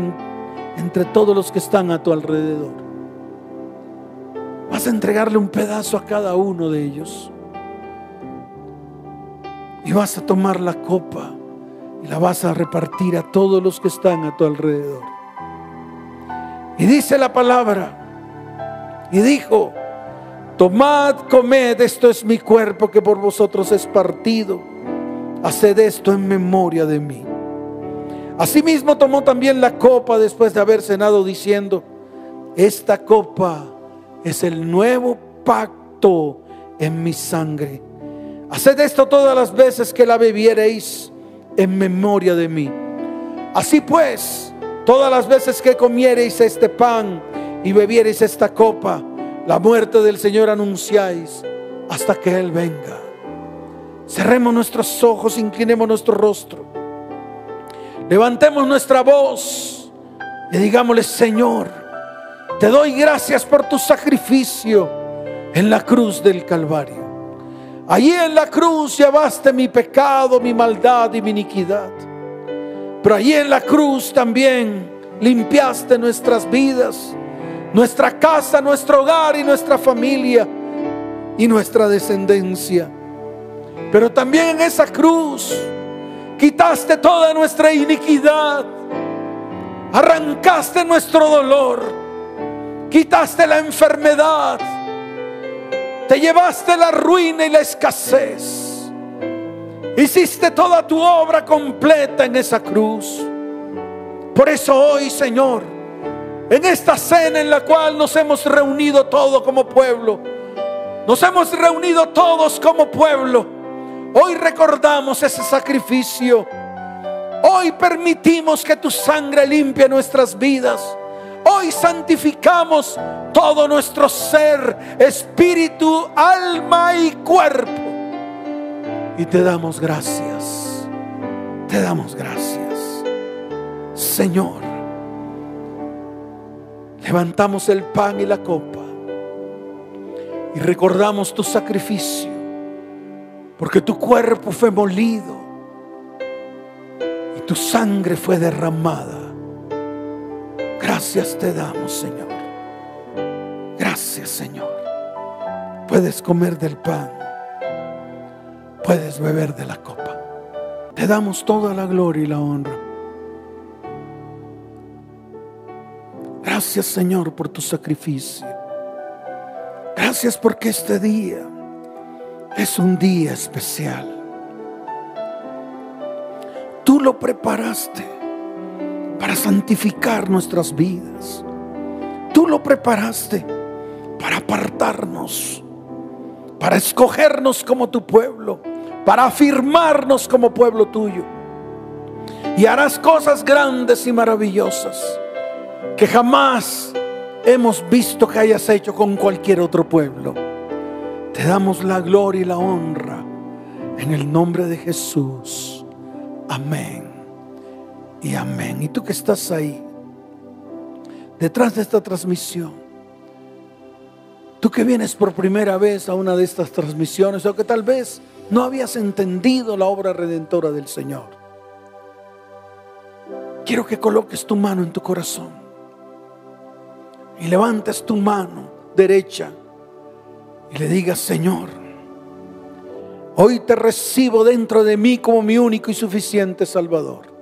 entre todos los que están a tu alrededor. Vas a entregarle un pedazo a cada uno de ellos. Y vas a tomar la copa y la vas a repartir a todos los que están a tu alrededor. Y dice la palabra, y dijo, Tomad, comed, esto es mi cuerpo que por vosotros es partido. Haced esto en memoria de mí. Asimismo tomó también la copa después de haber cenado diciendo, esta copa es el nuevo pacto en mi sangre. Haced esto todas las veces que la bebiereis en memoria de mí. Así pues, todas las veces que comiereis este pan y bebiereis esta copa, la muerte del Señor anunciáis hasta que Él venga. Cerremos nuestros ojos, inclinemos nuestro rostro. Levantemos nuestra voz y digámosle, Señor, te doy gracias por tu sacrificio en la cruz del Calvario. Allí en la cruz llevaste mi pecado, mi maldad y mi iniquidad. Pero allí en la cruz también limpiaste nuestras vidas nuestra casa, nuestro hogar y nuestra familia y nuestra descendencia. Pero también en esa cruz quitaste toda nuestra iniquidad, arrancaste nuestro dolor, quitaste la enfermedad, te llevaste la ruina y la escasez. Hiciste toda tu obra completa en esa cruz. Por eso hoy, Señor, en esta cena en la cual nos hemos reunido todos como pueblo. Nos hemos reunido todos como pueblo. Hoy recordamos ese sacrificio. Hoy permitimos que tu sangre limpie nuestras vidas. Hoy santificamos todo nuestro ser, espíritu, alma y cuerpo. Y te damos gracias. Te damos gracias. Señor, levantamos el pan y la copa y recordamos tu sacrificio, porque tu cuerpo fue molido y tu sangre fue derramada. Gracias te damos, Señor. Gracias, Señor. Puedes comer del pan, puedes beber de la copa. Te damos toda la gloria y la honra. Gracias, Señor, por tu sacrificio. Gracias porque este día es un día especial. Tú lo preparaste santificar nuestras vidas. Tú lo preparaste para apartarnos, para escogernos como tu pueblo, para afirmarnos como pueblo tuyo. Y harás cosas grandes y maravillosas que jamás hemos visto que hayas hecho con cualquier otro pueblo. Te damos la gloria y la honra en el nombre de Jesús. Amén. Y amén. Y tú que estás ahí, detrás de esta transmisión, tú que vienes por primera vez a una de estas transmisiones o que tal vez no habías entendido la obra redentora del Señor, quiero que coloques tu mano en tu corazón y levantes tu mano derecha y le digas, Señor, hoy te recibo dentro de mí como mi único y suficiente Salvador.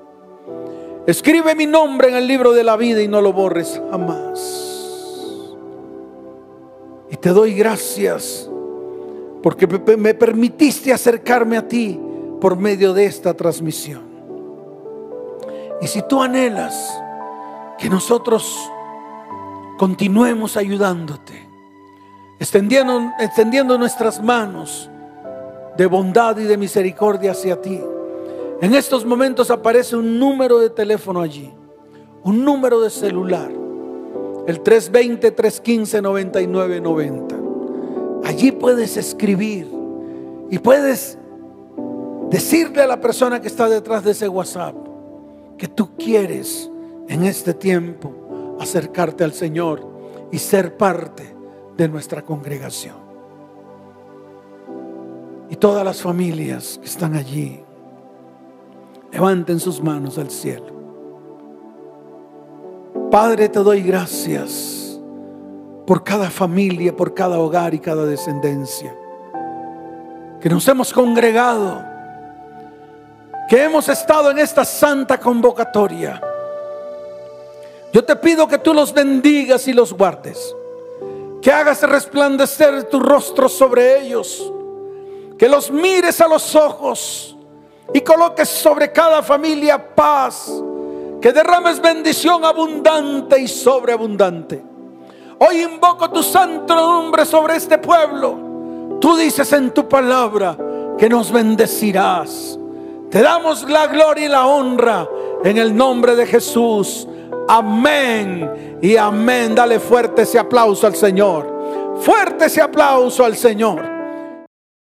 Escribe mi nombre en el libro de la vida y no lo borres jamás. Y te doy gracias porque me permitiste acercarme a ti por medio de esta transmisión. Y si tú anhelas que nosotros continuemos ayudándote, extendiendo, extendiendo nuestras manos de bondad y de misericordia hacia ti. En estos momentos aparece un número de teléfono allí, un número de celular, el 320-315-9990. Allí puedes escribir y puedes decirle a la persona que está detrás de ese WhatsApp que tú quieres en este tiempo acercarte al Señor y ser parte de nuestra congregación. Y todas las familias que están allí, levanten sus manos al cielo. Padre, te doy gracias por cada familia, por cada hogar y cada descendencia. Que nos hemos congregado, que hemos estado en esta santa convocatoria yo te pido que tú los bendigas y los guardes. Que hagas resplandecer tu rostro sobre ellos. Que los mires a los ojos y coloques sobre cada familia paz. Que derrames bendición abundante y sobreabundante. Hoy invoco tu santo nombre sobre este pueblo. Tú dices en tu palabra que nos bendecirás. Te damos la gloria y la honra en el nombre de Jesús. Amén y amén. Dale fuerte ese aplauso al Señor. Fuerte ese aplauso al Señor.